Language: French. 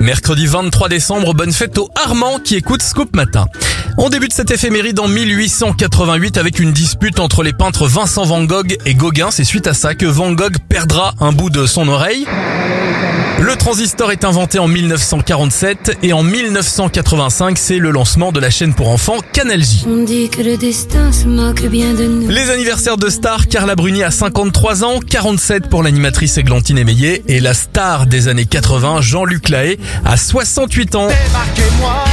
Mercredi 23 décembre, bonne fête au Armand qui écoute Scoop Matin. On débute cette éphéméride en 1888 avec une dispute entre les peintres Vincent Van Gogh et Gauguin. C'est suite à ça que Van Gogh perdra un bout de son oreille. Le transistor est inventé en 1947 et en 1985, c'est le lancement de la chaîne pour enfants Canal J. On dit que le destin se moque bien de nous. Les anniversaires de stars, Carla Bruni a 53 ans, 47 pour l'animatrice Églantine Émeillé et la star des années 80, Jean-Luc Lahaye, a 68 ans. Débarquez-moi,